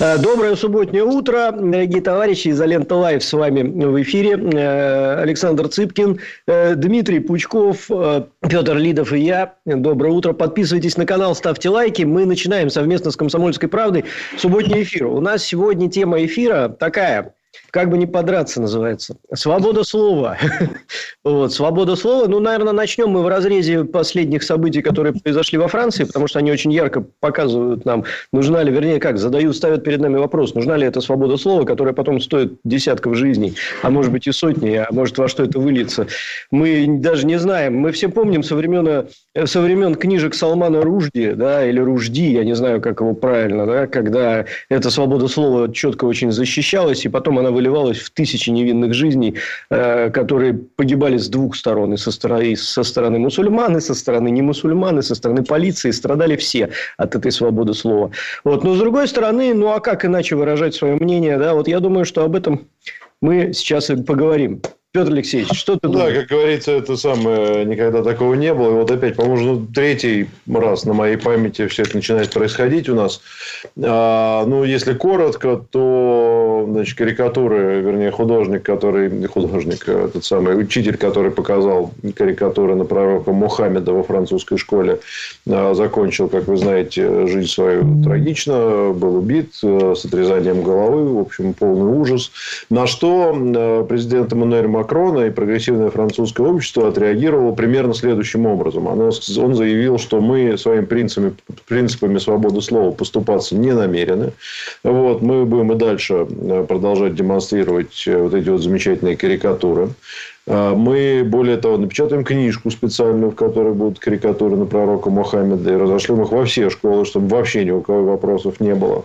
Э, доброе субботнее утро, дорогие товарищи. из Изолента Live с вами в эфире. Э, Александр Цыпкин, э, Дмитрий Пучков, Петр Лидов и я. Доброе утро. Подписывайтесь на канал, ставьте лайки. Мы начинаем совместно с «Комсомольской правдой» субботний эфир. У нас сегодня тема эфира такая – как бы не подраться называется. Свобода слова. вот, свобода слова. Ну, наверное, начнем мы в разрезе последних событий, которые произошли во Франции, потому что они очень ярко показывают нам, нужна ли, вернее, как, задают, ставят перед нами вопрос, нужна ли эта свобода слова, которая потом стоит десятков жизней, а может быть и сотни, а может во что это выльется. Мы даже не знаем. Мы все помним со времен, со времен книжек Салмана Ружди, да, или Ружди, я не знаю, как его правильно, да, когда эта свобода слова четко очень защищалась, и потом она выливалась в тысячи невинных жизней, э, которые погибали с двух сторон. И со стороны, со стороны мусульман, и со стороны не мусульман, и со стороны полиции. Страдали все от этой свободы слова. Вот. Но с другой стороны, ну а как иначе выражать свое мнение? Да? Вот я думаю, что об этом мы сейчас и поговорим. Петр Алексеевич, что ты думаешь? Да, как говорится, это самое, никогда такого не было. И вот опять, по-моему, ну, третий раз на моей памяти все это начинает происходить у нас. А, ну, если коротко, то, значит, карикатуры, вернее, художник, который, художник, а этот самый учитель, который показал карикатуры на пророка Мухаммеда во французской школе, а, закончил, как вы знаете, жизнь свою трагично, был убит а, с отрезанием головы, в общем, полный ужас. На что а, президент Эммануэль Макрона и прогрессивное французское общество отреагировало примерно следующим образом. Оно, он заявил, что мы своими принципами, принципами свободы слова поступаться не намерены. Вот, мы будем и дальше э, продолжать демонстрировать э, вот эти вот замечательные карикатуры. А, мы, более того, напечатаем книжку специальную, в которой будут карикатуры на пророка Мухаммеда, и разошлем их во все школы, чтобы вообще ни у кого вопросов не было.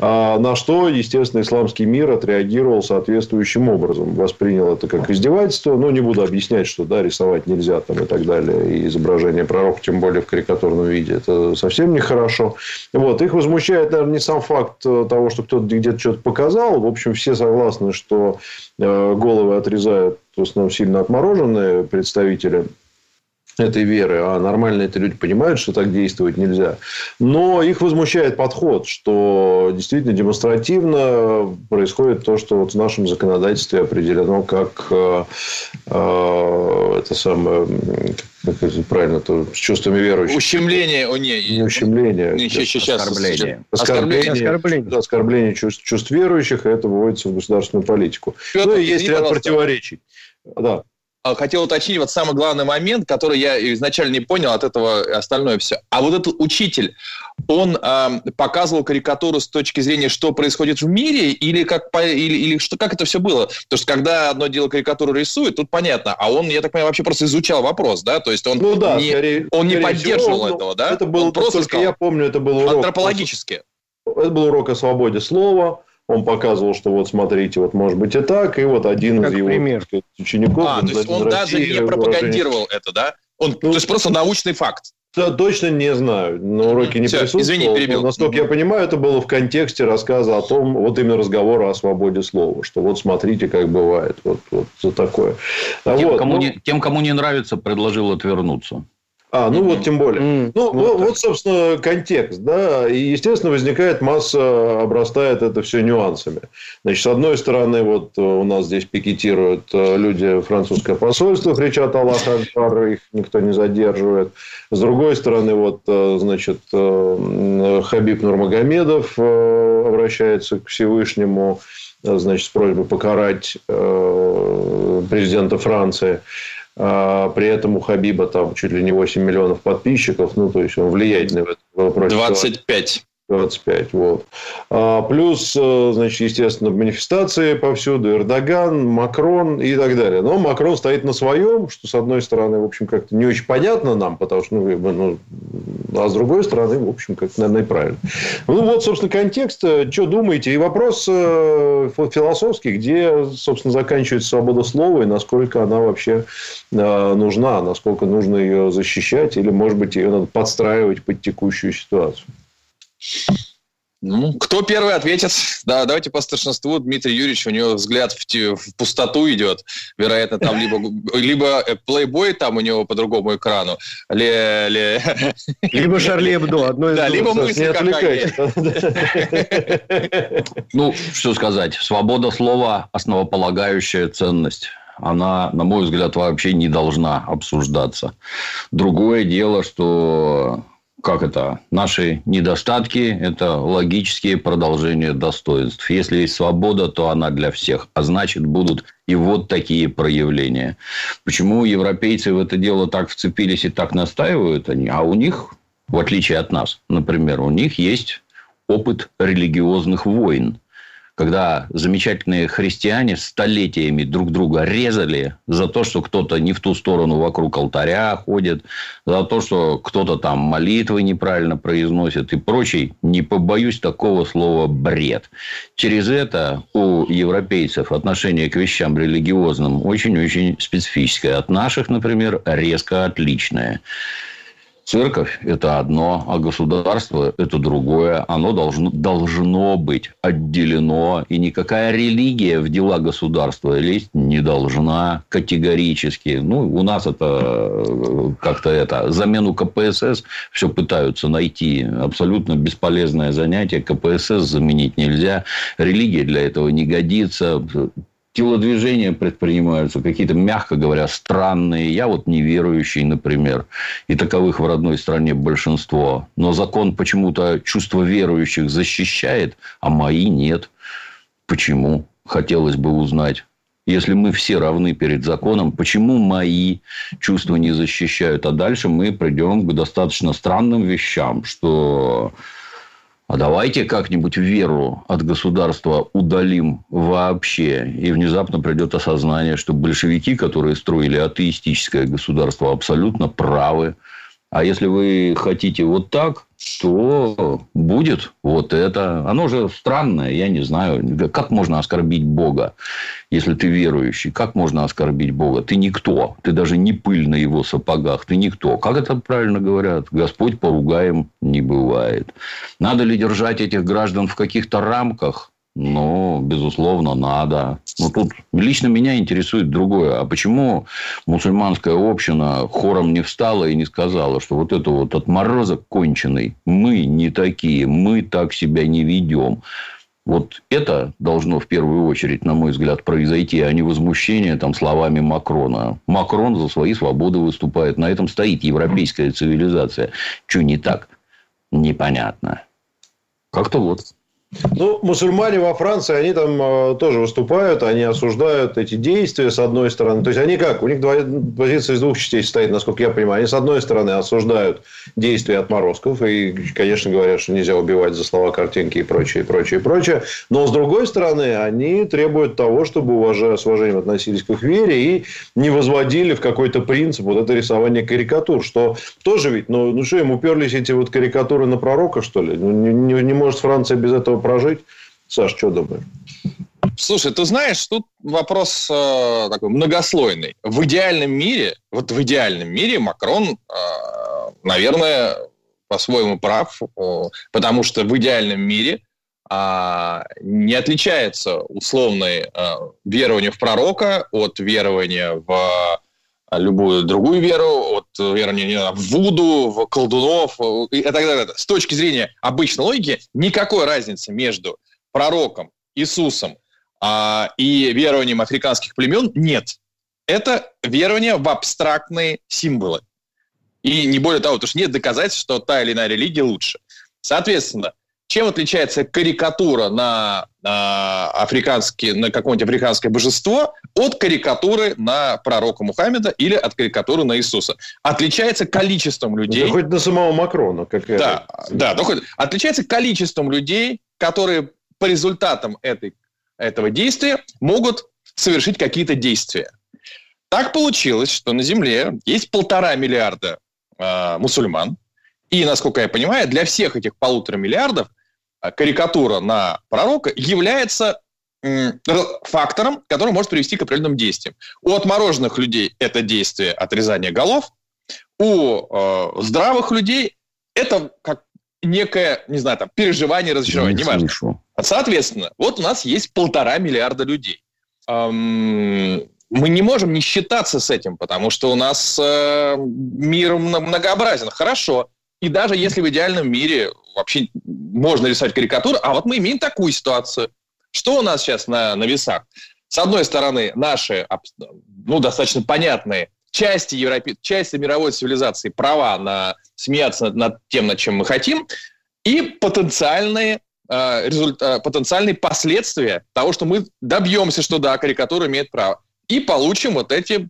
А на что, естественно, исламский мир отреагировал соответствующим образом. Воспринял это как издевательство. Ну, не буду объяснять, что да, рисовать нельзя там, и так далее. И изображение пророка, тем более в карикатурном виде. Это совсем нехорошо. Вот. Их возмущает, наверное, не сам факт того, что кто-то где-то что-то показал. В общем, все согласны, что э, головы отрезают в основном сильно отмороженные представители этой веры, а нормальные это люди понимают, что так действовать нельзя. Но их возмущает подход, что действительно демонстративно происходит то, что вот в нашем законодательстве определено как э, э, это самое, как это правильно, то с чувствами верующих. Ущемление, о, не, не ущемление. Не, сейчас, оскорбление. Оскорбление, оскорбление. оскорбление чувств, чувств верующих, это выводится в государственную политику. Петр, ну, и есть ряд противоречий. Да. А, хотел уточнить вот самый главный момент, который я изначально не понял, от этого остальное все. А вот этот учитель, он э, показывал карикатуру с точки зрения, что происходит в мире, или как, по, или, или что, как это все было? Потому что когда одно дело карикатуру рисует, тут понятно, а он, я так понимаю, вообще просто изучал вопрос, да? То есть он ну, да, не, скорее, он не поддерживал всего, этого, да? Это было, он просто сказал, я помню, это был урок. Антропологически. Это был урок о свободе слова он показывал, что вот смотрите, вот может быть и так, и вот один как из его пример. Сказать, учеников... А, то есть он даже не пропагандировал это, да? Он, ну, то есть просто научный факт. Да, точно не знаю. На уроке не Все, присутствовал. Извини, перебил. Но, насколько я понимаю, это было в контексте рассказа о том, вот именно разговора о свободе слова, что вот смотрите, как бывает, вот, вот за такое. А тем, вот, кому ну... не, тем, кому не нравится, предложил отвернуться. А, ну mm-hmm. вот тем более. Mm-hmm. Ну, вот, вот, собственно, контекст, да. И, естественно, возникает масса, обрастает это все нюансами. Значит, с одной стороны, вот э, у нас здесь пикетируют э, люди французское посольство, кричат Аллах Акбар, их никто не задерживает. С другой стороны, вот, э, значит, Хабиб Нурмагомедов обращается к Всевышнему, значит, с просьбой покарать президента Франции. А, при этом у Хабиба там чуть ли не 8 миллионов подписчиков. Ну, то есть, он влиятельный в этом вопросе. 25. 25, вот. А, плюс, э, значит, естественно, манифестации повсюду, Эрдоган, Макрон и так далее. Но Макрон стоит на своем, что, с одной стороны, в общем, как-то не очень понятно нам, потому что, ну, ну А с другой стороны, в общем, как, наверное, и правильно. Ну, вот, собственно, контекст. Что думаете? И вопрос э, философский, где, собственно, заканчивается свобода слова и насколько она вообще э, нужна, насколько нужно ее защищать или, может быть, ее надо подстраивать под текущую ситуацию. Ну, кто первый ответит? Да, давайте по старшинству. Дмитрий Юрьевич, у него взгляд в, в пустоту идет. Вероятно, там либо, либо плейбой там у него по другому экрану, ли, ли... либо Шарли Эбдо. Одно из да, либо мысли Ну, что сказать. Свобода слова – основополагающая ценность она, на мой взгляд, вообще не должна обсуждаться. Другое дело, что как это, наши недостатки – это логические продолжения достоинств. Если есть свобода, то она для всех. А значит, будут и вот такие проявления. Почему европейцы в это дело так вцепились и так настаивают они? А у них, в отличие от нас, например, у них есть опыт религиозных войн когда замечательные христиане столетиями друг друга резали за то, что кто-то не в ту сторону вокруг алтаря ходит, за то, что кто-то там молитвы неправильно произносит и прочий, не побоюсь такого слова, бред. Через это у европейцев отношение к вещам религиозным очень-очень специфическое. От наших, например, резко отличное. Церковь – это одно, а государство – это другое. Оно должно, должно быть отделено, и никакая религия в дела государства лезть не должна категорически. Ну, у нас это как-то это, замену КПСС все пытаются найти. Абсолютно бесполезное занятие. КПСС заменить нельзя. Религия для этого не годится телодвижения предпринимаются, какие-то, мягко говоря, странные. Я вот неверующий, например, и таковых в родной стране большинство. Но закон почему-то чувство верующих защищает, а мои нет. Почему? Хотелось бы узнать. Если мы все равны перед законом, почему мои чувства не защищают? А дальше мы придем к достаточно странным вещам, что а давайте как-нибудь веру от государства удалим вообще. И внезапно придет осознание, что большевики, которые строили атеистическое государство, абсолютно правы. А если вы хотите вот так, то будет вот это. Оно же странное, я не знаю. Как можно оскорбить Бога, если ты верующий? Как можно оскорбить Бога? Ты никто. Ты даже не пыль на его сапогах. Ты никто. Как это правильно говорят? Господь поругаем не бывает. Надо ли держать этих граждан в каких-то рамках? Ну, безусловно, надо. Но тут лично меня интересует другое. А почему мусульманская община хором не встала и не сказала, что вот это вот отморозок конченый, мы не такие, мы так себя не ведем. Вот это должно в первую очередь, на мой взгляд, произойти, а не возмущение там, словами Макрона. Макрон за свои свободы выступает. На этом стоит европейская цивилизация. Что не так? Непонятно. Как-то вот. Ну, мусульмане во Франции, они там э, тоже выступают, они осуждают эти действия с одной стороны. То есть, они как? У них позиция из двух частей стоит, насколько я понимаю. Они с одной стороны осуждают действия отморозков и, конечно, говорят, что нельзя убивать за слова, картинки и прочее, прочее, прочее. Но с другой стороны, они требуют того, чтобы уважая, с уважением относились к их вере и не возводили в какой-то принцип вот это рисование карикатур, что тоже ведь, ну, ну что, им уперлись эти вот карикатуры на пророка, что ли? Ну, не, не, не может Франция без этого прожить. Саш, что думаешь? Слушай, ты знаешь, тут вопрос э, такой многослойный. В идеальном мире, вот в идеальном мире Макрон, э, наверное, по-своему прав, э, потому что в идеальном мире э, не отличается условное э, верование в пророка от верования в любую другую веру, от верования в Вуду, в колдунов и так далее. С точки зрения обычной логики, никакой разницы между пророком, Иисусом а, и верованием африканских племен нет. Это верование в абстрактные символы. И не более того, потому что нет доказательств, что та или иная религия лучше. Соответственно, чем отличается карикатура на, на, африканский, на какое-нибудь африканское божество от карикатуры на пророка Мухаммеда или от карикатуры на Иисуса? Отличается количеством людей. Да хоть на самого Макрона. Как да, да, да хоть, отличается количеством людей, которые по результатам этой, этого действия могут совершить какие-то действия. Так получилось, что на Земле есть полтора миллиарда э, мусульман, И, насколько я понимаю, для всех этих полутора миллиардов э, карикатура на пророка является фактором, который может привести к определенным действиям. У отмороженных людей это действие отрезания голов, у э, здравых людей это как некое, не знаю, там, переживание, разочарование, не неважно. Соответственно, вот у нас есть полтора миллиарда людей. Эм, мы не можем не считаться с этим, потому что у нас э, мир многообразен. Хорошо. И даже если в идеальном мире вообще можно рисовать карикатуру, а вот мы имеем такую ситуацию. Что у нас сейчас на, на весах? С одной стороны, наши, ну, достаточно понятные части, Европе... части мировой цивилизации права на смеяться над, над тем, над чем мы хотим, и потенциальные, э, потенциальные последствия того, что мы добьемся, что да, карикатура имеет право, и получим вот эти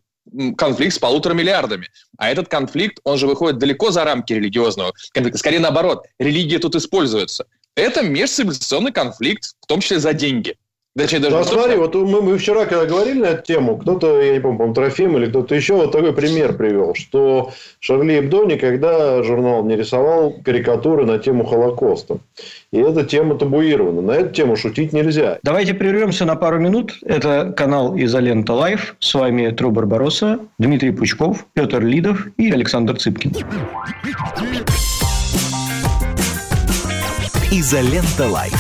конфликт с полутора миллиардами. А этот конфликт, он же выходит далеко за рамки религиозного конфликта. Скорее наоборот, религия тут используется. Это межцивилизационный конфликт, в том числе за деньги. Точнее, даже да, смотри, вот мы, мы вчера, когда говорили на эту тему, кто-то, я не помню, по Трофим или кто-то еще вот такой пример привел, что Шарли Эбдо никогда журнал не рисовал карикатуры на тему Холокоста. И эта тема табуирована. На эту тему шутить нельзя. Давайте прервемся на пару минут. Это канал Изолента Live. С вами Тру Барбароса, Дмитрий Пучков, Петр Лидов и Александр Цыпкин. Изолента Live.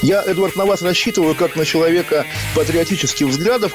Я, Эдвард, на вас рассчитываю как на человека патриотических взглядов.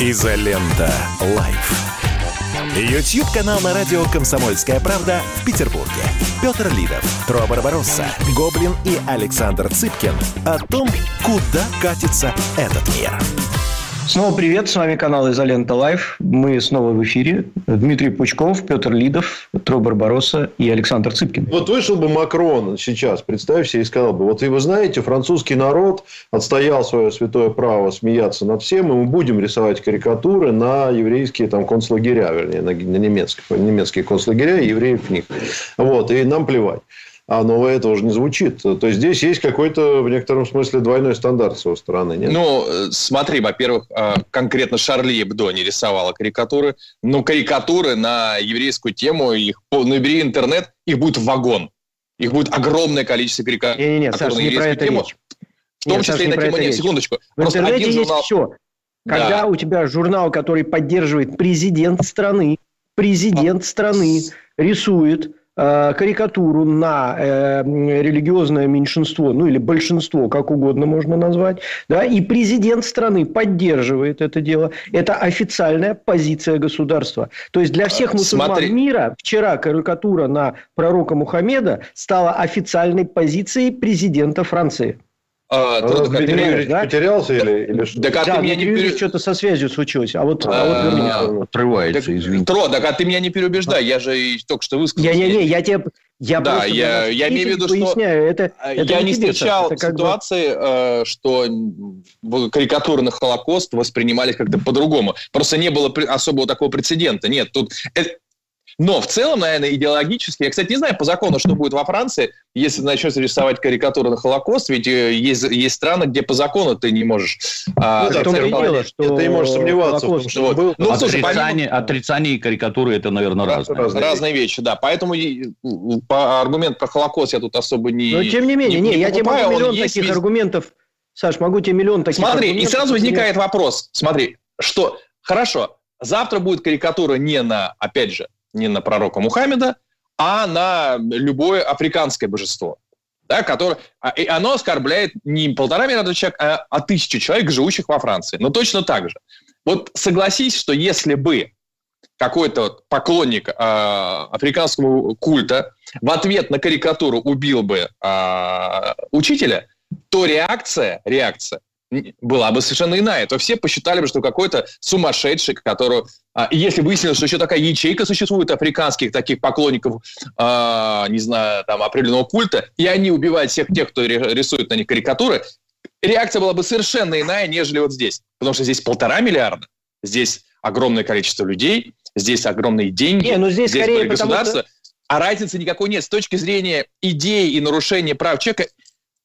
Изолента. Live. YouTube-канал на радио «Комсомольская правда» в Петербурге. Петр Лидов, Тру Барбаросса, Гоблин и Александр Цыпкин о том, куда катится этот мир. Снова привет, с вами канал Изолента Live. Мы снова в эфире. Дмитрий Пучков, Петр Лидов, Тро Барбароса и Александр Цыпкин. Вот вышел бы Макрон сейчас, представь себе, и сказал бы, вот и вы знаете, французский народ отстоял свое святое право смеяться над всем, и мы будем рисовать карикатуры на еврейские там концлагеря, вернее, на, немецкие, немецкие концлагеря евреев в них. Вот, и нам плевать а новое это уже не звучит. То есть, здесь есть какой-то, в некотором смысле, двойной стандарт с его стороны. Нет? Ну, э, смотри, во-первых, а, конкретно Шарли Эбдо не рисовала карикатуры. Но карикатуры на еврейскую тему, их набери интернет, их будет вагон. Их будет огромное количество карикатур не, не, не, Саша, на не про это тему. Речь. В том нет, числе Саша, и на тему... Нет, секундочку. В Просто интернете один журнал... есть все. Когда да. у тебя журнал, который поддерживает президент страны, президент страны рисует карикатуру на э, религиозное меньшинство, ну или большинство, как угодно можно назвать, да, и президент страны поддерживает это дело. Это официальная позиция государства. То есть для всех мусульман Смотри. мира вчера карикатура на пророка Мухаммеда стала официальной позицией президента Франции. А, а Дмитрий Юрьевич да? потерялся или, или что? Так, а да, ты меня не пере... что-то со связью случилось, а вот, а, а вот меня отрывается, так, извините. Тро, так а ты меня не переубеждай, я же только что высказал. Не-не-не, я тебе... Я да, я, я имею в виду, что это, это я не встречал это ситуации, бы... Э, что карикатуры на Холокост воспринимались как-то по-другому. Просто не было особого такого прецедента. Нет, тут но в целом, наверное, идеологически, я, кстати, не знаю по закону, что будет во Франции, если начнется рисовать карикатуры на Холокост, ведь э, есть, есть страны, где по закону ты не можешь... А, ну, это, дело, что ты не можешь сомневаться в том, что вот. был. Ну, слушай, отрицание, помимо... отрицание и карикатуры это, наверное, разные. Разные, разные вещи, да. Поэтому по аргумент про Холокост я тут особо не Но тем не менее, не, не, не я тебе могу миллион таких есть... аргументов... Саш, могу тебе миллион таких Смотри, и сразу возникает вопрос. Смотри, что... Хорошо, завтра будет карикатура не на, опять же, не на пророка Мухаммеда, а на любое африканское божество. Да, которое, а, и оно оскорбляет не полтора миллиона человек, а, а тысячу человек, живущих во Франции. Но точно так же. Вот согласись, что если бы какой-то поклонник э, африканского культа в ответ на карикатуру убил бы э, учителя, то реакция, реакция была бы совершенно иная. То все посчитали бы, что какой-то сумасшедший, который... А, если выяснилось, что еще такая ячейка существует африканских таких поклонников, а, не знаю, там, определенного культа, и они убивают всех тех, кто рисует на них карикатуры, реакция была бы совершенно иная, нежели вот здесь. Потому что здесь полтора миллиарда, здесь огромное количество людей, здесь огромные деньги, Не, ну здесь, здесь скорее государство. Что... А разницы никакой нет. С точки зрения идеи и нарушения прав человека,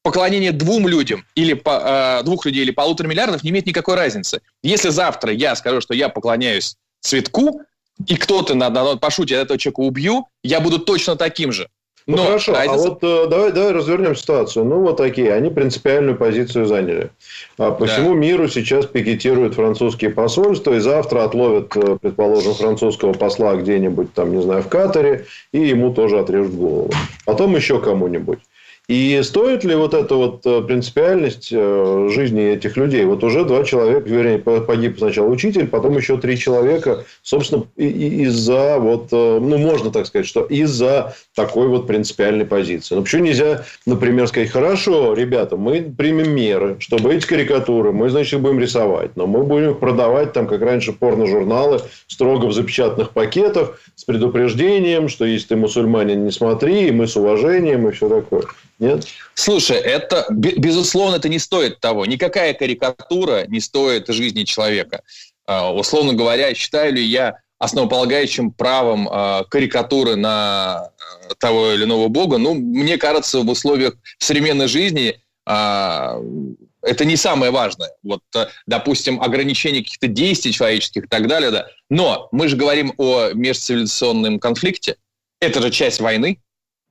поклонение двум людям или по, э, двух людей или полутора миллиардов не имеет никакой разницы. Если завтра я скажу, что я поклоняюсь цветку, и кто-то на, на, пошутит, этого человека убью, я буду точно таким же. Ну, Но хорошо, а разница... а вот э, давай, давай развернем ситуацию. Ну, вот такие, они принципиальную позицию заняли. А по да. всему миру сейчас пикетируют французские посольства, и завтра отловят, э, предположим, французского посла где-нибудь, там, не знаю, в Катаре, и ему тоже отрежут голову. Потом еще кому-нибудь. И стоит ли вот эта вот э, принципиальность э, жизни этих людей? Вот уже два человека, вернее, погиб сначала учитель, потом еще три человека, собственно, из-за вот, э, ну, можно так сказать, что из-за такой вот принципиальной позиции. Ну, почему нельзя, например, сказать, хорошо, ребята, мы примем меры, чтобы эти карикатуры, мы, значит, будем рисовать, но мы будем продавать, там, как раньше, порно-журналы, строго в запечатанных пакетах, с предупреждением, что если ты мусульманин, не смотри, и мы с уважением, и все такое. Нет? Слушай, это, безусловно, это не стоит того. Никакая карикатура не стоит жизни человека. А, условно говоря, считаю ли я основополагающим правом а, карикатуры на а, того или иного бога, ну, мне кажется, в условиях современной жизни это не самое важное. Вот, допустим, ограничение каких-то действий человеческих и так далее, да. Но мы же говорим о межцивилизационном конфликте. Это же часть войны.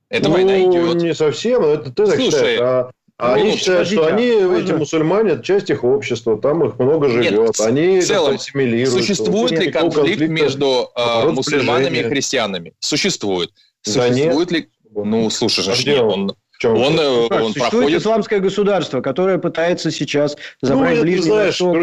Эта ну, война идет. Не совсем, это ты так Слушай, считаешь. А, а они считают, что они, можно... эти мусульмане, это часть их общества, там их много живет. Нет, они в целом, существует ли конфликт между э, мусульманами и христианами? Существует. Существует да ли... Ну, слушай, а же, он, чем он, э, как, он существует проходит... исламское государство, которое пытается сейчас забрать ну, Ближний знаешь, Восток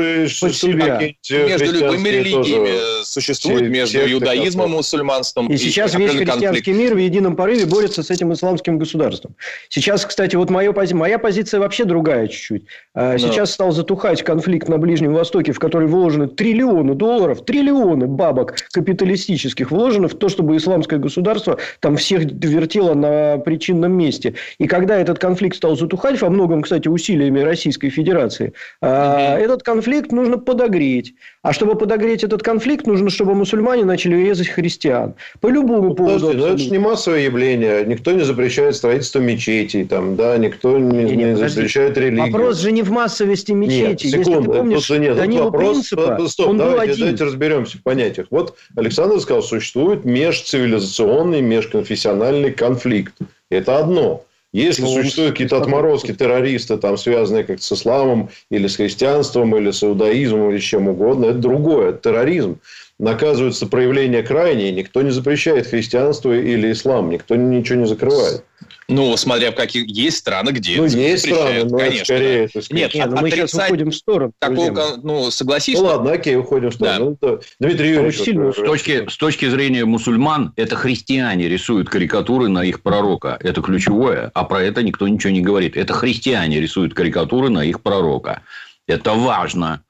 под себя. Между любыми религиями существует, между секты, иудаизмом и мусульманством. И, и сейчас весь христианский конфликт. мир в едином порыве борется с этим исламским государством. Сейчас, кстати, вот моя, пози... моя позиция вообще другая чуть-чуть. А, сейчас да. стал затухать конфликт на Ближнем Востоке, в который вложены триллионы долларов, триллионы бабок капиталистических вложены в то, чтобы исламское государство там всех вертело на причинном месте. И когда этот конфликт стал затухать, во многом, кстати, усилиями Российской Федерации, mm этот конфликт нужно подогреть. А чтобы подогреть этот конфликт, нужно, чтобы мусульмане начали резать христиан. По любому ну, поводу. Подожди, но это же не массовое явление. Никто не запрещает строительство мечетей. Там, да, никто не, не, не запрещает религию. Вопрос же не в массовости мечетей. Нет, секунду, Если ты помнишь, нет. Данила вопрос, принципа, стоп, он давайте, был один. давайте разберемся в понятиях. Вот Александр сказал, существует межцивилизационный, межконфессиональный конфликт. Это одно. Если ну, существуют какие-то отморозки, террористы, там, связанные как с исламом, или с христианством, или с иудаизмом, или с чем угодно, это другое, это терроризм. Наказывается проявление крайнее, никто не запрещает христианство или ислам, никто ничего не закрывает. Ну, смотря в каких есть страны, где ну, есть страны, но конечно. скорее, да. Нет, Нет ну, мы сейчас уходим в сторону. Такого, ну, согласись. Ну, ладно, окей, уходим в сторону. Да. Ну, Дмитрий Юрьевич. Сильно, с, точки, с точки зрения мусульман, это христиане рисуют карикатуры на их пророка. Это ключевое, а про это никто ничего не говорит. Это христиане рисуют карикатуры на их пророка. Это важно.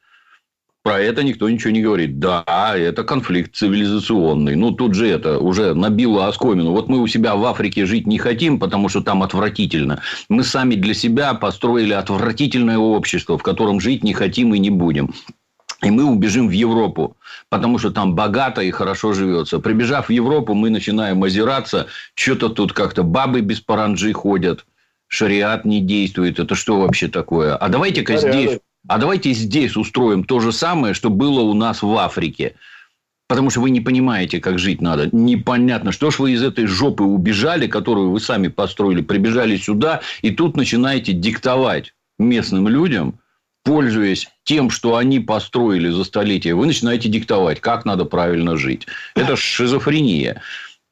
Про это никто ничего не говорит. Да, это конфликт цивилизационный. Ну, тут же это уже набило оскомину. Вот мы у себя в Африке жить не хотим, потому что там отвратительно. Мы сами для себя построили отвратительное общество, в котором жить не хотим и не будем. И мы убежим в Европу, потому что там богато и хорошо живется. Прибежав в Европу, мы начинаем озираться. Что-то тут как-то бабы без паранджи ходят. Шариат не действует. Это что вообще такое? А давайте-ка здесь а давайте здесь устроим то же самое, что было у нас в Африке. Потому что вы не понимаете, как жить надо. Непонятно, что ж вы из этой жопы убежали, которую вы сами построили, прибежали сюда, и тут начинаете диктовать местным людям, пользуясь тем, что они построили за столетия, вы начинаете диктовать, как надо правильно жить. Это шизофрения.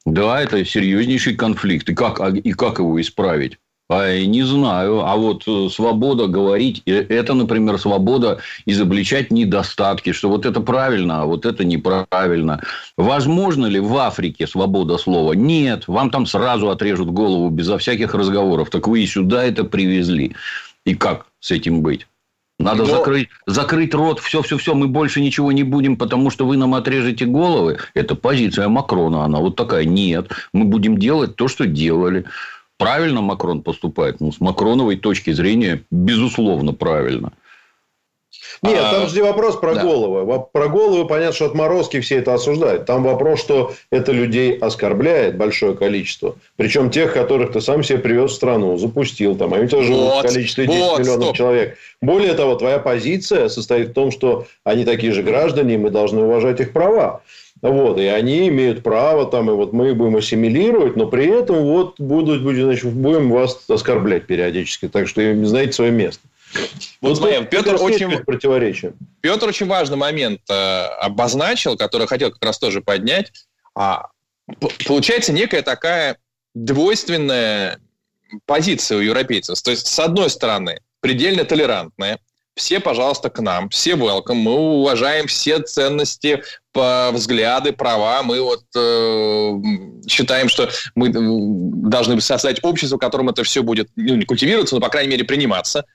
Да, это серьезнейший конфликт. И как, и как его исправить? Не знаю. А вот э, свобода говорить, э, это, например, свобода изобличать недостатки, что вот это правильно, а вот это неправильно. Возможно ли в Африке свобода слова? Нет. Вам там сразу отрежут голову безо всяких разговоров. Так вы и сюда это привезли. И как с этим быть? Надо Но... закрыть, закрыть рот, все-все-все, мы больше ничего не будем, потому что вы нам отрежете головы. Это позиция Макрона, она вот такая. Нет, мы будем делать то, что делали. Правильно Макрон поступает? Ну, с Макроновой точки зрения, безусловно, правильно. Нет, а, там же не вопрос про да. головы. Про головы понятно, что отморозки все это осуждают. Там вопрос, что это людей оскорбляет большое количество. Причем тех, которых ты сам себе привез в страну, запустил. Там, а тебя живут вот, количество 10 вот, миллионов стоп. человек. Более того, твоя позиция состоит в том, что они такие же граждане, и мы должны уважать их права. Вот, и они имеют право, там, и вот мы будем ассимилировать, но при этом вот будут, значит, будем вас оскорблять периодически. Так что, знаете свое место. Вот смотри, Петр очень, противоречие. Петр очень важный момент э, обозначил, который хотел как раз тоже поднять. А, получается некая такая двойственная позиция у европейцев. То есть, с одной стороны, предельно толерантная, все, пожалуйста, к нам, все welcome, мы уважаем все ценности, по взгляды, права. Мы вот э, считаем, что мы э, должны создать общество, в котором это все будет ну, не культивироваться, но, по крайней мере, приниматься.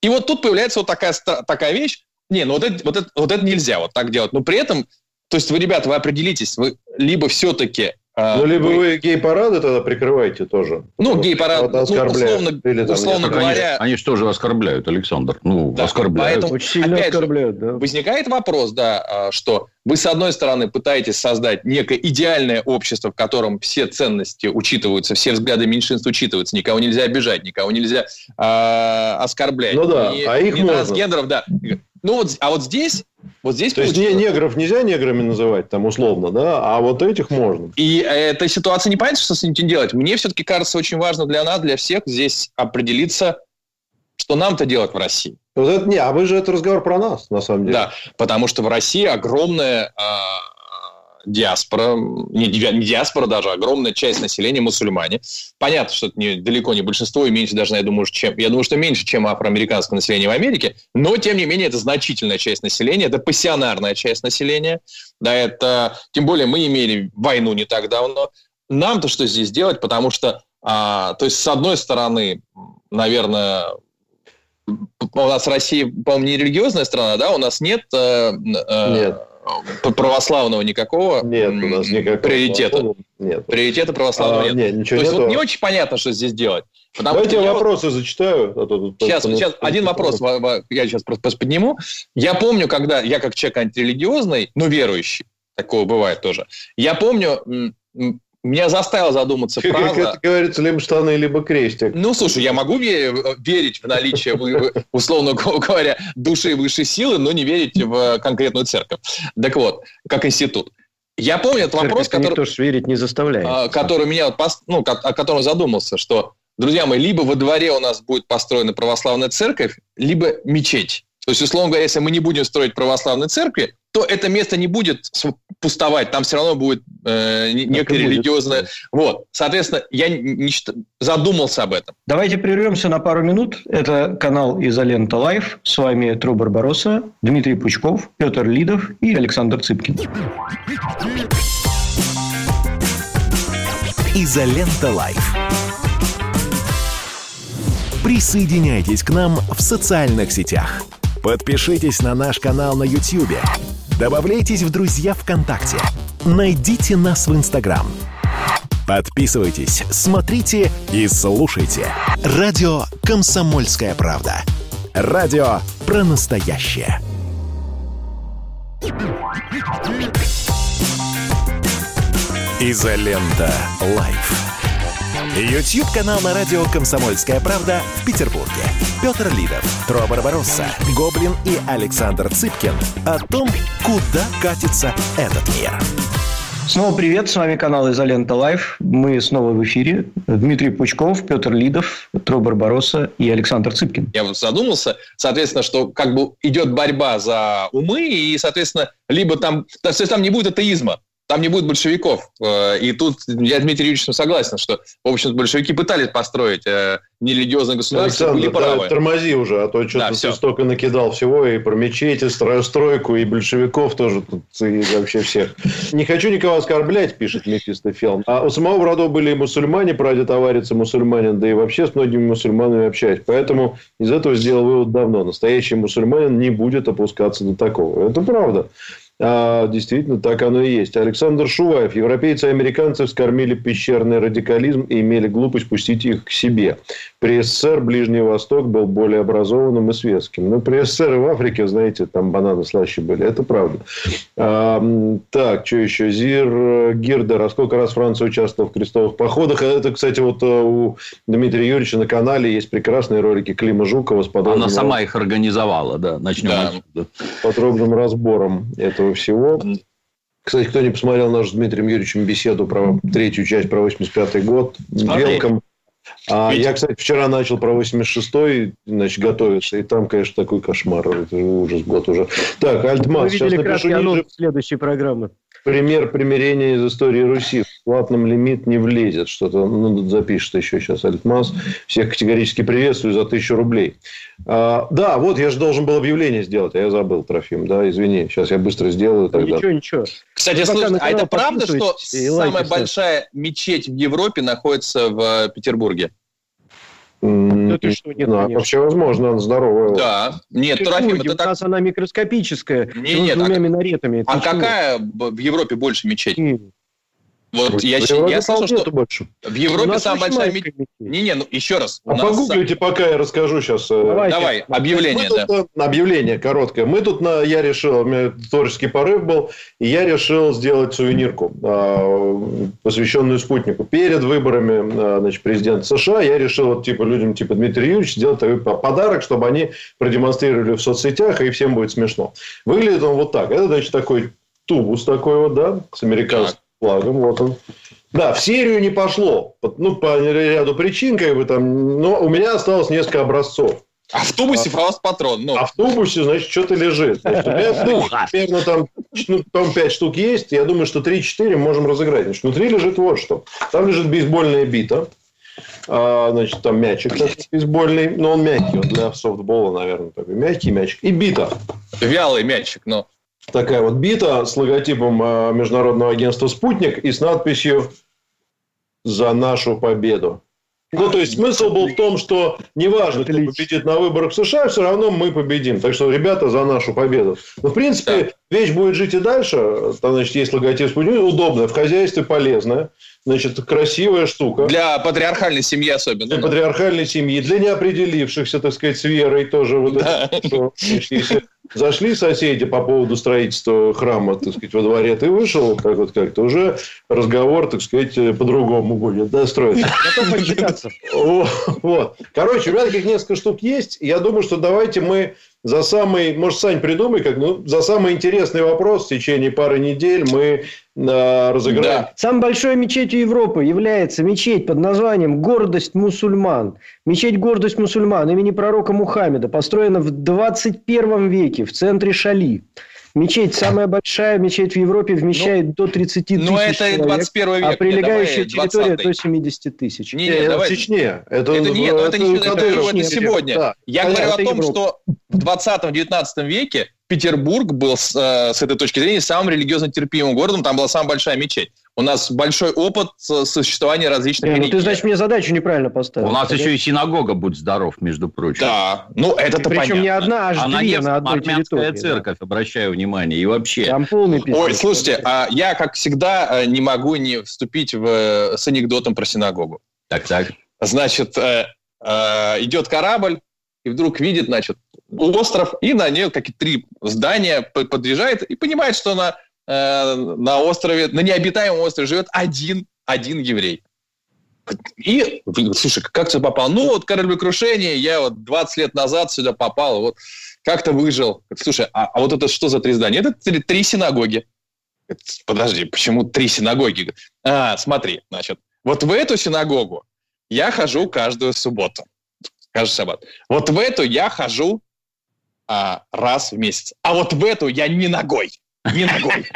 И вот тут появляется вот такая, такая вещь. Не, ну вот это, вот, это, вот это нельзя вот так делать. Но при этом, то есть вы, ребята, вы определитесь, вы либо все-таки а, ну, либо вы, вы гей-парады тогда прикрываете тоже. Ну, гей-парад, ну, условно, Или, там, условно говоря... Они, они же тоже оскорбляют, Александр. Ну, да, оскорбляют. Поэтому, Очень сильно опять оскорбляют, же, да. Возникает вопрос, да, а, что вы, с одной стороны, пытаетесь создать некое идеальное общество, в котором все ценности учитываются, все взгляды меньшинств учитываются, никого нельзя обижать, никого нельзя э, оскорблять. Ну да, ни, а их ни можно. трансгендеров, да. Ну вот, а вот здесь вот здесь То есть не, негров нельзя неграми называть, там условно, да, а вот этих можно. И эта ситуация не понятно, что с этим делать. Мне все-таки кажется очень важно для нас, для всех здесь определиться, что нам-то делать в России. Вот это, не, а вы же это разговор про нас, на самом деле. Да, потому что в России огромная а, диаспора, не, не диаспора даже, а огромная часть населения мусульмане. Понятно, что это не, далеко не большинство, и меньше даже, я думаю, чем, я думаю, что меньше, чем афроамериканское население в Америке, но, тем не менее, это значительная часть населения, это пассионарная часть населения, да, это, тем более, мы имели войну не так давно. Нам-то что здесь делать, потому что, а, то есть, с одной стороны, наверное, у нас Россия, по-моему, не религиозная страна, да, у нас нет... Э, э, нет православного никакого нет, у нас никакого приоритета. Нет. Приоритета православного а, нет. нет ничего То есть вот не очень понятно, что здесь делать. Потому Давайте я вопросы вот... зачитаю. А то сейчас, сейчас один вопрос я сейчас просто подниму. Я помню, когда я как человек антирелигиозный, но верующий, такого бывает тоже. Я помню, меня заставило задуматься как, фраза... Как это говорится, либо штаны, либо крестик. Ну, слушай, я могу верить в наличие, условно говоря, души высшей силы, но не верить в конкретную церковь. Так вот, как институт. Я помню этот вопрос, который... Никто верить не заставляет. А, который меня, ну, о котором задумался, что, друзья мои, либо во дворе у нас будет построена православная церковь, либо мечеть. То есть, условно говоря, если мы не будем строить православные церкви, то это место не будет пустовать, там все равно будет э, некое религиозное. Вот, соответственно, я не, задумался об этом. Давайте прервемся на пару минут. Это канал Изолента Live. С вами Тру Барбароса, Дмитрий Пучков, Петр Лидов и Александр Цыпкин. Изолента Live. Присоединяйтесь к нам в социальных сетях. Подпишитесь на наш канал на YouTube Добавляйтесь в друзья ВКонтакте. Найдите нас в Инстаграм. Подписывайтесь, смотрите и слушайте. Радио «Комсомольская правда». Радио про настоящее. Изолента. Live. YouTube-канал на радио «Комсомольская правда» в Петербурге. Петр Лидов, Тро Барбаросса, Гоблин и Александр Цыпкин о том, куда катится этот мир. Снова привет, с вами канал Изолента Live. Мы снова в эфире. Дмитрий Пучков, Петр Лидов, Тро Барбароса и Александр Цыпкин. Я вот задумался, соответственно, что как бы идет борьба за умы, и, соответственно, либо там, то есть там не будет атеизма, там не будет большевиков. Э, и тут я Дмитрий Юрьевичем согласен, что, в общем большевики пытались построить э, нерелигиозное государство, Александр, были правы. Да, тормози уже, а то что-то да, ты столько накидал всего, и про мечети, стройку, и большевиков тоже, тут, и вообще всех. Не хочу никого оскорблять, пишет Мефистофелм. А у самого рода были и мусульмане, прадед аварится мусульманин, да и вообще с многими мусульманами общаюсь. Поэтому из этого сделал вывод давно. Настоящий мусульманин не будет опускаться до такого. Это правда. А, действительно, так оно и есть. Александр Шуваев. Европейцы и американцы вскормили пещерный радикализм и имели глупость пустить их к себе. При СССР Ближний Восток был более образованным и светским. Но при СССР и в Африке, знаете, там бананы слаще были. Это правда. А, так, что еще? Зир Гирдер. А сколько раз Франция участвовала в крестовых походах? Это, кстати, вот э, у Дмитрия Юрьевича на канале есть прекрасные ролики Клима Жукова с подробным... Она сама их организовала, да. Начнем да. отсюда. Подробным разбором этого всего. Кстати, кто не посмотрел нашу с Дмитрием Юрьевичем беседу про третью часть, про 85-й год, Велком. А я, кстати, вчера начал про 86-й, значит, готовиться. И там, конечно, такой кошмар. Это ужас, год уже. Так, Альтмас. Вы видели краткий анонс следующей программы пример примирения из истории Руси. В платном лимит не влезет. Что-то ну, запишет еще сейчас Альтмас. Всех категорически приветствую за тысячу рублей. А, да, вот я же должен был объявление сделать, а я забыл, Трофим. Да, извини. Сейчас я быстро сделаю. Тогда. Ничего, ничего. Кстати, слушай, а это правда, что самая большая мечеть в Европе находится в Петербурге? Да ты что, нет, да, вообще возможно, она здоровая. Да. Нет, ты Трофим, это у так... нас она микроскопическая, не, нет, с двумя а, минаретами. А какая в Европе больше мечеть? Вот я, в я слышал, что больше. в Европе самая большая мечеть. Не-не, ну еще раз. А погуглите, сам... пока я расскажу сейчас. Э, Давайте. Давай, объявление. да. тут, объявление короткое. Мы тут, на, я решил, у меня творческий порыв был, и я решил сделать сувенирку, а, посвященную спутнику. Перед выборами значит, президента США я решил вот, типа, людям типа Дмитрия Юрьевича сделать такой подарок, чтобы они продемонстрировали в соцсетях, и всем будет смешно. Выглядит он вот так. Это, значит, такой тубус такой вот, да, с американским флагом. Вот он. Да, в серию не пошло. Ну, по ряду причин, как бы там. Но у меня осталось несколько образцов. А в тубусе а, патрон. Ну. А в тубусе, значит, что-то лежит. Значит, у меня примерно там, ну, там 5 штук есть. Я думаю, что 3-4 можем разыграть. Значит, внутри лежит вот что. Там лежит бейсбольная бита. А, значит, там мячик такой бейсбольный. Но он мягкий. Он для софтбола, наверное, такой мягкий мячик. И бита. Вялый мячик, но такая вот бита с логотипом э, Международного агентства «Спутник» и с надписью «За нашу победу». Ну, то есть, смысл был в том, что неважно, кто победит на выборах в США, все равно мы победим. Так что, ребята, за нашу победу. Но, в принципе. Вещь будет жить и дальше. Там, значит, есть логотип «Спутник», удобная, в хозяйстве полезная. Значит, красивая штука. Для патриархальной семьи особенно. Для патриархальной семьи, для неопределившихся, так сказать, с верой тоже. Вот да. это, что, значит, Зашли соседи по поводу строительства храма, так сказать, во дворе, ты вышел, как вот как-то уже разговор, так сказать, по-другому будет, да, строиться. Вот. Короче, у меня таких несколько штук есть. Я думаю, что давайте мы за самый, может, Сань, придумай, как, ну, за самый интересный вопрос в течение пары недель мы э, разыграем. Да. Самой большой мечетью Европы является мечеть под названием «Гордость мусульман». Мечеть «Гордость мусульман» имени пророка Мухаммеда построена в 21 веке в центре Шали. Мечеть самая большая мечеть в Европе вмещает ну, до 30 тысяч Ну, это человек, 21 век. А прилегающая территория до 70 тысяч. Не, не, это давай. в Чечне. Это, это, нет, это, это, не, это, это, это сегодня. Да. Я Понятно, говорю о том, Европа. что в 20-19 веке Петербург был с, э, с этой точки зрения самым религиозно терпимым городом, там была самая большая мечеть. У нас большой опыт существования различных не, религий. Ну, ты, значит, мне задачу неправильно поставил. У нас Понятно? еще и синагога, будь здоров, между прочим. Да, ну это-то Причем понятно. не одна, аж Она две на одной территории. церковь, да. обращаю внимание, и вообще. Там полный пиздец. Ой, слушайте, а я, как всегда, э, не могу не вступить в, э, с анекдотом про синагогу. Так, так. Значит, э, э, идет корабль, и вдруг видит, значит, остров, и на ней какие-то три здания подъезжает, и понимает, что на, э, на острове, на необитаемом острове живет один, один еврей. И, слушай, как ты попал? Ну, вот кораблекрушение, я вот 20 лет назад сюда попал, вот как-то выжил. Слушай, а, а вот это что за три здания? Это три, три синагоги. Подожди, почему три синагоги? А, смотри, значит, вот в эту синагогу я хожу каждую субботу каждый шаббат. Вот в эту я хожу а, раз в месяц. А вот в эту я не ногой. Не ногой.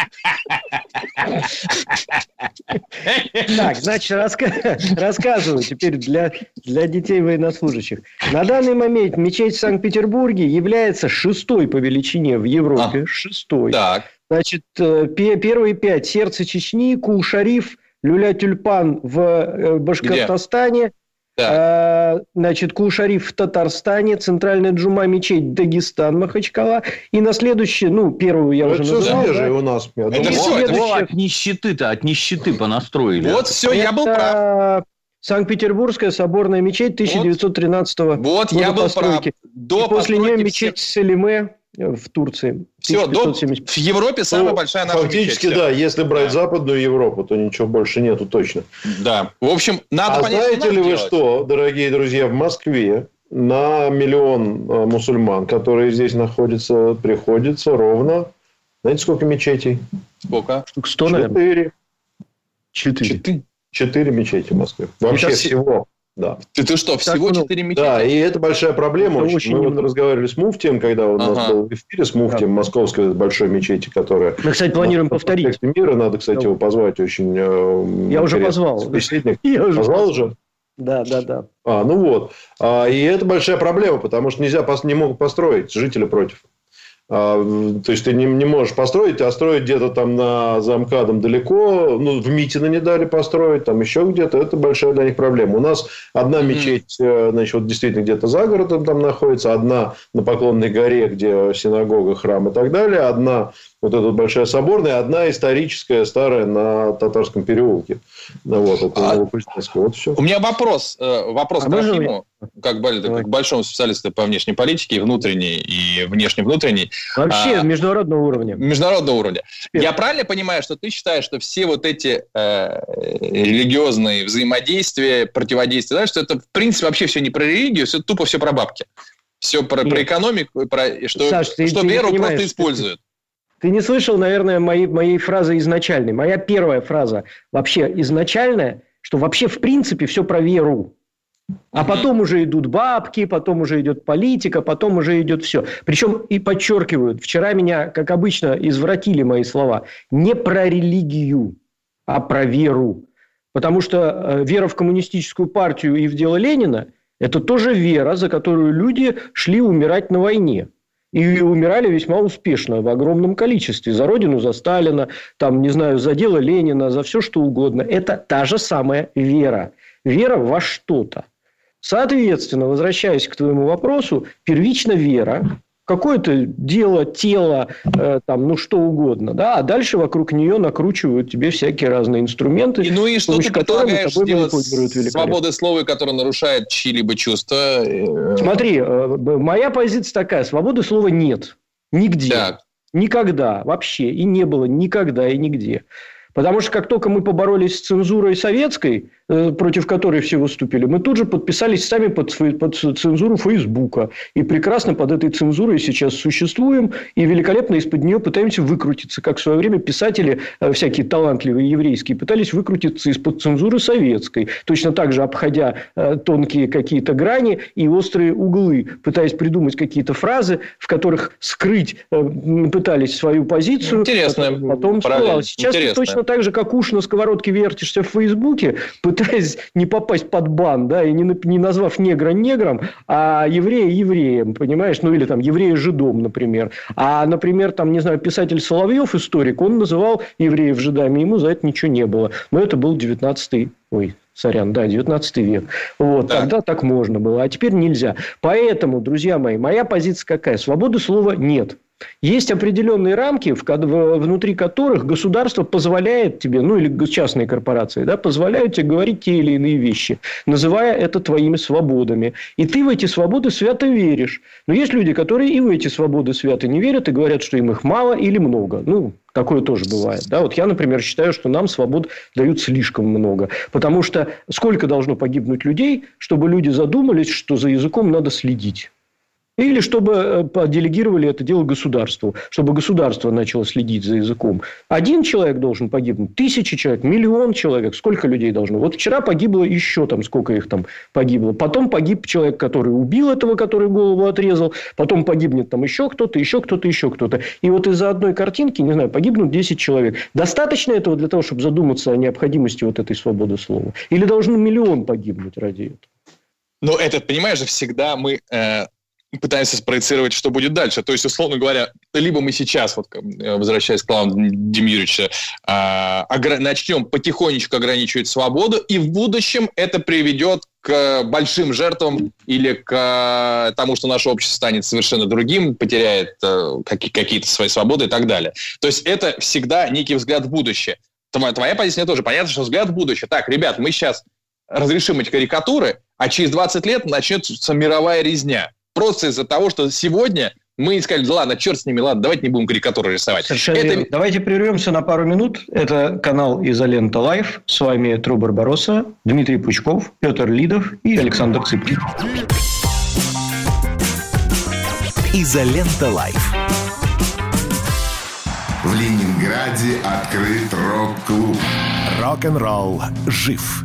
Так, значит, рассказываю теперь для, для детей военнослужащих. На данный момент мечеть в Санкт-Петербурге является шестой по величине в Европе. А, шестой. Так. Значит, э, первые пять. Сердце Чечни, Кул-Шариф, Люля-Тюльпан в э, Башкортостане. Да. Значит, Кул-Шариф в Татарстане, Центральная Джума мечеть Дагестан, Махачкала. И на следующее, ну, первую я это уже все назвал. свежее да? у нас. Это думаю, все, следующее... от нищеты-то, от нищеты понастроили. Вот все, это... я был прав. Санкт-Петербургская соборная мечеть 1913 вот, года вот я был постройки. прав. До и после нее мечеть всех... Селиме в Турции. Все, до, в Европе самая ну, большая наша Фактически, мечеть, да. Если брать да. Западную Европу, то ничего больше нету точно. Да. В общем, надо а понять, знаете что ли вы делать. что, дорогие друзья, в Москве на миллион э, мусульман, которые здесь находятся, приходится ровно... Знаете, сколько мечетей? Сколько? Штук 100, наверное. Четыре. Четыре. Четыре мечети в Москве. Вообще всего. Да. Ты, ты что, всего четыре мечети? Да, и это большая проблема. Это очень. Мы вот разговаривали с Муфтием, когда он ага. у нас был в эфире с Муфтием да. московской большой мечети, которая... Мы, кстати, планируем повторить. мира, надо, кстати, его позвать. Очень э, Я уже позвал. Собеседник. Я уже позвал уже? Да, да, да. А, ну вот. А, и это большая проблема, потому что нельзя, не могут построить, жители против. А, то есть ты не, не можешь построить, а строить где-то там на замкадом далеко, ну, в Митино не дали построить, там еще где-то, это большая для них проблема. У нас одна мечеть, mm-hmm. значит, вот действительно где-то за городом там находится, одна на Поклонной горе, где синагога, храм и так далее, одна вот эта большая соборная, одна историческая, старая на Татарском переулке. Ну, вот, это а, вот все. У меня вопрос, э, вопрос а к Рахиму, как, как большому специалисту по внешней политике, внутренней и внешне-внутренней. Вообще а, международного уровня. Международного уровня. Спец. Я правильно понимаю, что ты считаешь, что все вот эти э, религиозные взаимодействия, противодействия, да, что это в принципе вообще все не про религию, все тупо все про бабки? Все про, про экономику, про, что, Саш, ты, что ты веру просто используют. Ты не слышал, наверное, моей, моей фразы изначальной. Моя первая фраза вообще изначальная, что вообще в принципе все про веру. А потом уже идут бабки, потом уже идет политика, потом уже идет все. Причем и подчеркивают, вчера меня, как обычно, извратили мои слова, не про религию, а про веру. Потому что э, вера в коммунистическую партию и в дело Ленина – это тоже вера, за которую люди шли умирать на войне. И умирали весьма успешно, в огромном количестве. За Родину, за Сталина, там, не знаю, за дело Ленина, за все что угодно. Это та же самая вера. Вера во что-то. Соответственно, возвращаясь к твоему вопросу, первично вера, какое-то дело, тело, э, там, ну что угодно, да, а дальше вокруг нее накручивают тебе всякие разные инструменты. И, ну и что ты предлагаешь делать свободы слова, которая нарушает чьи-либо чувства? Э, Смотри, э, моя позиция такая, свободы слова нет, нигде, так. никогда, вообще, и не было никогда и нигде. Потому что как только мы поборолись с цензурой советской, Э, против которой все выступили, мы тут же подписались сами под, под цензуру Фейсбука. И прекрасно под этой цензурой сейчас существуем. И великолепно из-под нее пытаемся выкрутиться. Как в свое время писатели, э, всякие талантливые еврейские, пытались выкрутиться из-под цензуры советской. Точно так же обходя э, тонкие какие-то грани и острые углы. Пытаясь придумать какие-то фразы, в которых скрыть пытались свою позицию. Интересно. Потом Сейчас Интересно. точно так же, как уж на сковородке вертишься в Фейсбуке, пытаясь не попасть под бан, да, и не, не назвав негра негром, а еврея евреем, понимаешь? Ну, или там еврея жидом, например. А, например, там, не знаю, писатель Соловьев, историк, он называл евреев жидами, ему за это ничего не было. Но это был 19 ой, Сорян, да, 19 век. Вот, да. тогда так можно было, а теперь нельзя. Поэтому, друзья мои, моя позиция какая? Свободы слова нет. Есть определенные рамки, внутри которых государство позволяет тебе, ну или частные корпорации, да, позволяют тебе говорить те или иные вещи, называя это твоими свободами. И ты в эти свободы свято веришь. Но есть люди, которые и в эти свободы свято не верят и говорят, что им их мало или много. Ну, Такое тоже бывает. Да? Вот я, например, считаю, что нам свобод дают слишком много. Потому что сколько должно погибнуть людей, чтобы люди задумались, что за языком надо следить. Или чтобы э, делегировали это дело государству, чтобы государство начало следить за языком. Один человек должен погибнуть, тысячи человек, миллион человек, сколько людей должно? Вот вчера погибло еще там, сколько их там погибло. Потом погиб человек, который убил этого, который голову отрезал. Потом погибнет там еще кто-то, еще кто-то, еще кто-то. И вот из-за одной картинки, не знаю, погибнут 10 человек. Достаточно этого для того, чтобы задуматься о необходимости вот этой свободы слова? Или должен миллион погибнуть ради этого? Ну, это, понимаешь же, всегда мы э, пытаемся спроецировать, что будет дальше. То есть, условно говоря, либо мы сейчас, вот э, возвращаясь к плану Демьюрича, э, начнем потихонечку ограничивать свободу, и в будущем это приведет к большим жертвам или к тому, что наше общество станет совершенно другим, потеряет э, какие-то свои свободы и так далее. То есть это всегда некий взгляд в будущее. Твоя, твоя позиция тоже понятно, что взгляд в будущее. Так, ребят, мы сейчас разрешим эти карикатуры, а через 20 лет начнется мировая резня. Просто из-за того, что сегодня мы искали, да ладно, черт с ними, ладно, давайте не будем карикатуры рисовать. Совершенно Это... верно. Давайте прервемся на пару минут. Это канал «Изолента Live». С вами Тру Барбароса, Дмитрий Пучков, Петр Лидов и Александр Цыпкин. «Изолента Live». В Ленинграде открыт рок-клуб. Рок-н-ролл жив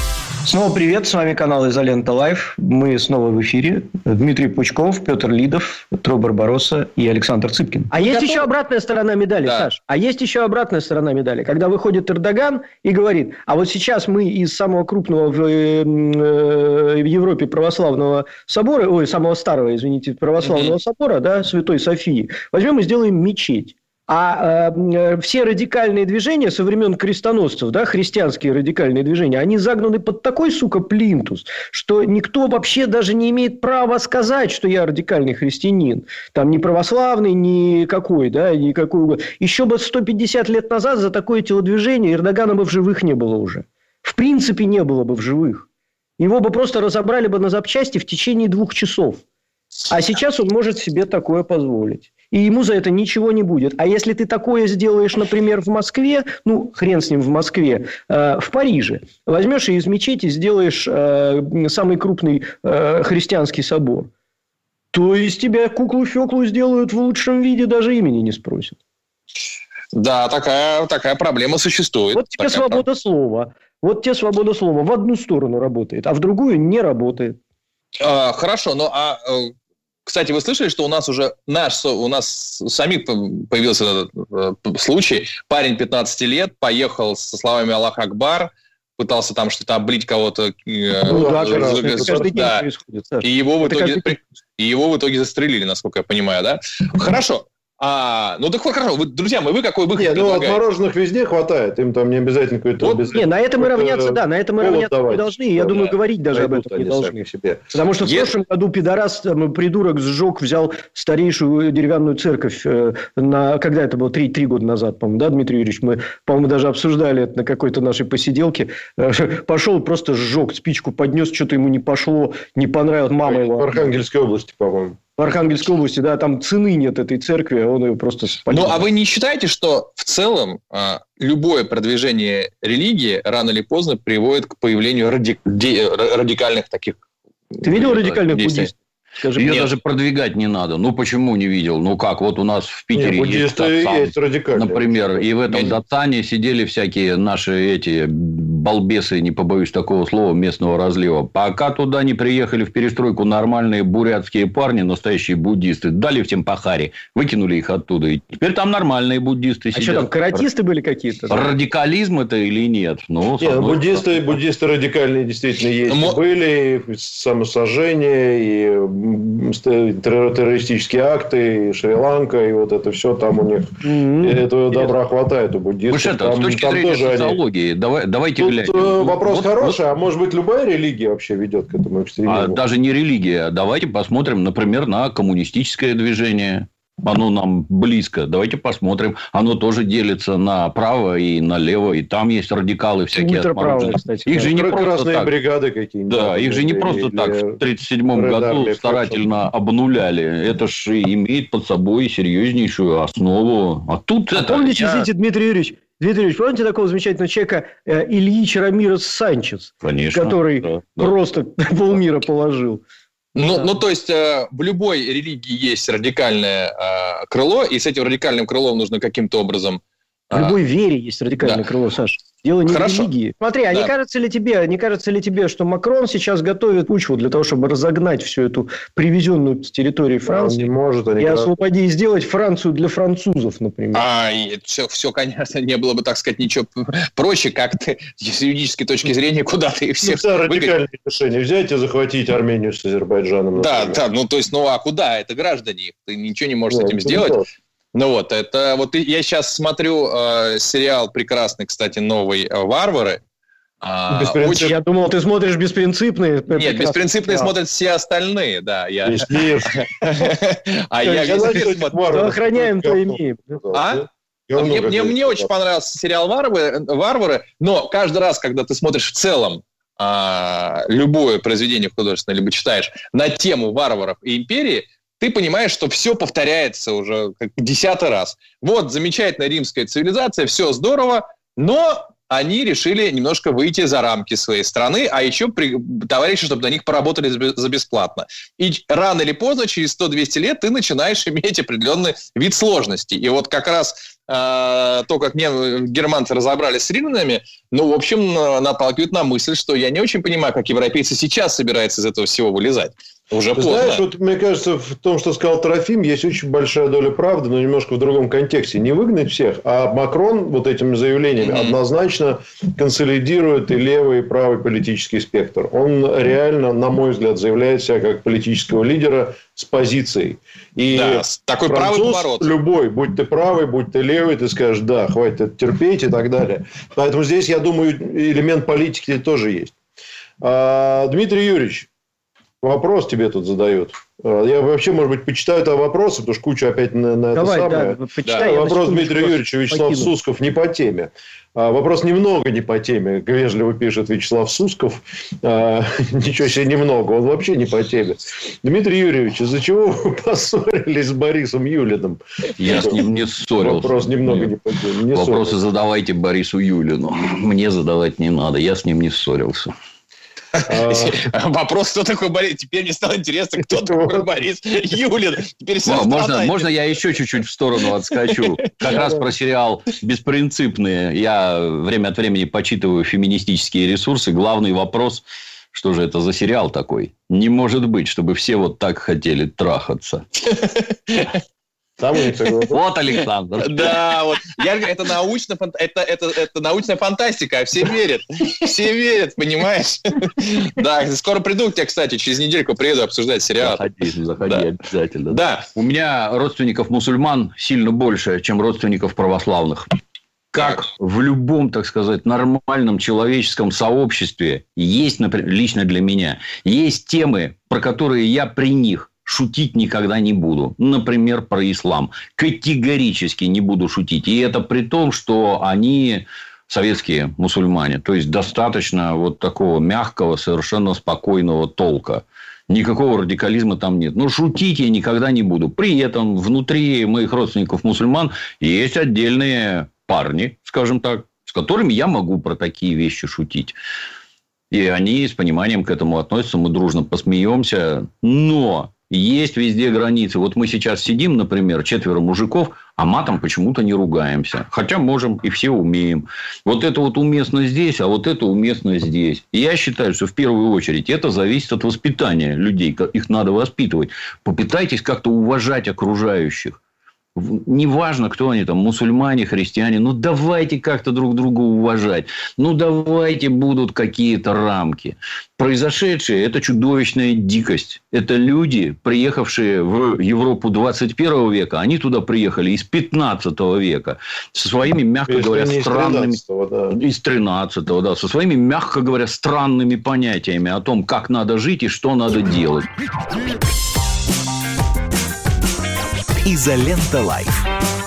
Снова привет, с вами канал Изолента Live. Мы снова в эфире. Дмитрий Пучков, Петр Лидов, Тро Барбароса и Александр Цыпкин. А есть еще обратная сторона медали, да. Саш. А есть еще обратная сторона медали. Когда выходит Эрдоган и говорит, а вот сейчас мы из самого крупного в, э, в Европе православного собора, ой, самого старого, извините, православного mm-hmm. собора, да, Святой Софии, возьмем и сделаем мечеть. А э, все радикальные движения со времен крестоносцев, да, христианские радикальные движения, они загнаны под такой, сука, плинтус, что никто вообще даже не имеет права сказать, что я радикальный христианин. Там ни православный, ни какой, да, никакой. Еще бы 150 лет назад за такое телодвижение Эрдогана бы в живых не было уже. В принципе, не было бы в живых. Его бы просто разобрали бы на запчасти в течение двух часов. А сейчас он может себе такое позволить и ему за это ничего не будет. А если ты такое сделаешь, например, в Москве, ну, хрен с ним в Москве, э, в Париже, возьмешь и из мечети сделаешь э, самый крупный э, христианский собор, то из тебя куклу-феклу сделают в лучшем виде, даже имени не спросят. Да, такая, такая проблема существует. Вот тебе такая свобода слова. Вот тебе свобода слова в одну сторону работает, а в другую не работает. А, хорошо, но а э, кстати, вы слышали, что у нас уже наш, у нас самих появился этот э, случай. Парень 15 лет поехал со словами «Аллах Акбар», пытался там что-то облить кого-то. Э, ну, да, каждый день происходит, И его, в итоге, и его в итоге застрелили, насколько я понимаю, да? Хорошо. А, ну так хорошо, вы, друзья мои, вы какой выход Нет, ну отмороженных везде хватает, им там не обязательно какой-то... Вот, обязательно... Не, на это мы равняться, да, на это мы равняться давать, не должны, я думаю, говорить даже об этом не должны. Себе. Потому что в прошлом году пидорас, там, придурок сжег, взял старейшую деревянную церковь, э, на, когда это было, три, три года назад, по-моему, да, Дмитрий Юрьевич, мы, по-моему, даже обсуждали это на какой-то нашей посиделке, э, пошел просто сжег, спичку поднес, что-то ему не пошло, не понравилось, мама его... В Архангельской области, по-моему в Архангельской области, да, там цены нет этой церкви, а он ее просто спалил. Ну, а вы не считаете, что в целом а, любое продвижение религии рано или поздно приводит к появлению ради... радикальных таких Ты видел радикальных действий? буддистов? Скажи, Ее даже продвигать не надо. Ну, почему не видел? Ну, как, вот у нас в Питере Нет, есть, Датсан, есть например, и в этом Датсане сидели всякие наши эти балбесы, не побоюсь такого слова, местного разлива. Пока туда не приехали в перестройку нормальные бурятские парни, настоящие буддисты, дали всем пахари, выкинули их оттуда. И теперь там нормальные буддисты А сидят. что там, каратисты были какие-то? Радикализм это или нет? Ну, с Не, ну, одной буддисты, буддисты радикальные действительно есть. И были и самосожжение, и террористические акты, Шри-Ланка, и вот это все там у них. Этого добра хватает у буддистов. Что, это, с Там- точки там зрения тоже они- социологии, давай, давайте Тут глянем. э, вопрос вот- хороший, а может быть любая религия вообще ведет к этому А экстремизму? даже не религия. Давайте посмотрим, например, на коммунистическое движение. Оно нам близко. Давайте посмотрим. Оно тоже делится на право и налево. И там есть радикалы всякие. Ультраправые, кстати. Их же не просто так. бригады какие-нибудь. Да, их же не просто так в 1937 Red году старательно обнуляли. Это же имеет под собой серьезнейшую основу. А тут А это... помните, я- извините, Дмитрий Юрьевич, Дмитрий Юрьевич, помните такого замечательного человека э, Ильич Рамирес Санчес, Конечно. который да, да. просто полмира положил? Ну, Да. ну, то есть, э, в любой религии есть радикальное э, крыло, и с этим радикальным крылом нужно каким-то образом... В э, любой вере есть радикальное да. крыло, Саша. Дело не Хорошо. в религии. Смотри, а не Да. кажется ли тебе, не кажется ли тебе, что Макрон сейчас готовит почву для того, чтобы разогнать всю эту привезенную с территории Он Франции не может, они и как- освободить, и сделать Францию для французов, например? А, все, все, конечно, не было бы, так сказать, ничего проще, как ты с юридической точки зрения куда-то их Ну, всех да, выгонять. радикальное решение. Взять и захватить Армению с Азербайджаном. Да, например. да, ну то есть, ну а куда? Это граждане, ты ничего не можешь Да, с этим сделать. Ну вот, это вот я сейчас смотрю э, сериал прекрасный, кстати, новый э, «Варвары». А, Беспринцип- очень- Я думал, ты смотришь беспринципные. Нет, беспринципные Да. смотрят все остальные, да. Я... А я смотрю. охраняем, то имеем. А? А мне, мне, мне очень понравился сериал «Варвары», «Варвары», но каждый раз, когда ты смотришь в целом а, любое произведение художественное, либо читаешь на тему варваров и империи, ты понимаешь, что все повторяется уже как десятый раз. Вот замечательная римская цивилизация, все здорово, но они решили немножко выйти за рамки своей страны, а еще при, товарищи, чтобы на них поработали за- бесплатно. И рано или поздно, через 100-200 лет, ты начинаешь иметь определенный вид сложности. И вот как раз э, то, как мне германцы разобрались с римлянами, ну, в общем, наталкивает на мысль, что я не очень понимаю, как европейцы сейчас собираются из этого всего вылезать. Уже Ты поздно. знаешь, вот мне кажется, в том, что сказал Трофим, есть очень большая доля правды, но немножко в другом контексте. Не выгнать всех, а Макрон вот этими заявлениями Мгм. однозначно консолидирует и левый, и правый политический спектр. Он реально, на мой взгляд, заявляет себя как политического лидера с позицией. И Да, такой правый француз поворот. любой, будь ты правый, будь ты левый, ты скажешь, да, хватит это терпеть и так далее. Поэтому здесь, я думаю, элемент политики тоже есть. А, Дмитрий Юрьевич, вопрос тебе тут задают. А, Я вообще, может быть, почитаю это вопросы, потому что куча опять на, на Давай, это самое. да, почитай. я на Вопрос Дмитрия Юрьевича. Вячеслав покину. Сусков не по теме. А, Вопрос немного не по теме. Вежливо пишет Вячеслав Сусков. А, Ничего себе немного. Он вообще не по теме. Дмитрий Юрьевич, из-за чего вы поссорились с Борисом Юлиным? Я с ним не ссорился. Вопрос немного не по теме. Не Вопросы ссорился. задавайте Борису Юлину. Мне задавать не надо. Я с ним не ссорился. А, Вопрос, кто такой Борис? Теперь мне стало интересно, кто такой Борис Юлин. Теперь Можно, можно я еще чуть-чуть в сторону отскочу? Как раз про сериал «Беспринципные». Я время от времени почитываю феминистические ресурсы. Главный вопрос, что же это за сериал такой? Не может быть, чтобы все вот так хотели трахаться. Там у них такой вопрос. Вот, Александр. Да, вот. Я говорю, это, научно, это, это, это научная фантастика, а все верят. Все верят, понимаешь? Да, скоро приду к тебе, кстати, через недельку приеду обсуждать сериал. Заходи, заходи Да. обязательно. Да, У меня родственников мусульман сильно больше, чем родственников православных. Как в любом, так сказать, нормальном человеческом сообществе есть, например, лично для меня, есть темы, про которые я при них шутить никогда не буду. Например, про ислам. Категорически не буду шутить. И это при том, что они советские мусульмане. То есть, достаточно вот такого мягкого, совершенно спокойного толка. Никакого радикализма там нет. Но шутить я никогда не буду. При этом внутри моих родственников мусульман есть отдельные парни, скажем так, с которыми я могу про такие вещи шутить. И они с пониманием к этому относятся, мы дружно посмеемся. Но Есть везде границы. Вот мы сейчас сидим, например, четверо мужиков, а матом почему-то не ругаемся. Хотя можем и все умеем. Вот это вот уместно здесь, а вот это уместно здесь. И я считаю, что в первую очередь это зависит от воспитания людей. Их надо воспитывать. Попытайтесь как-то уважать окружающих неважно, кто они там, мусульмане, христиане, ну давайте как-то друг друга уважать, ну давайте будут какие-то рамки. Произошедшее – это чудовищная дикость. Это люди, приехавшие в Европу 21 века, они туда приехали из 15 века со своими, мягко Если говоря, странными... Из 13, да. из 13 да, со своими, мягко говоря, странными понятиями о том, как надо жить и что надо делать. Изолента Live.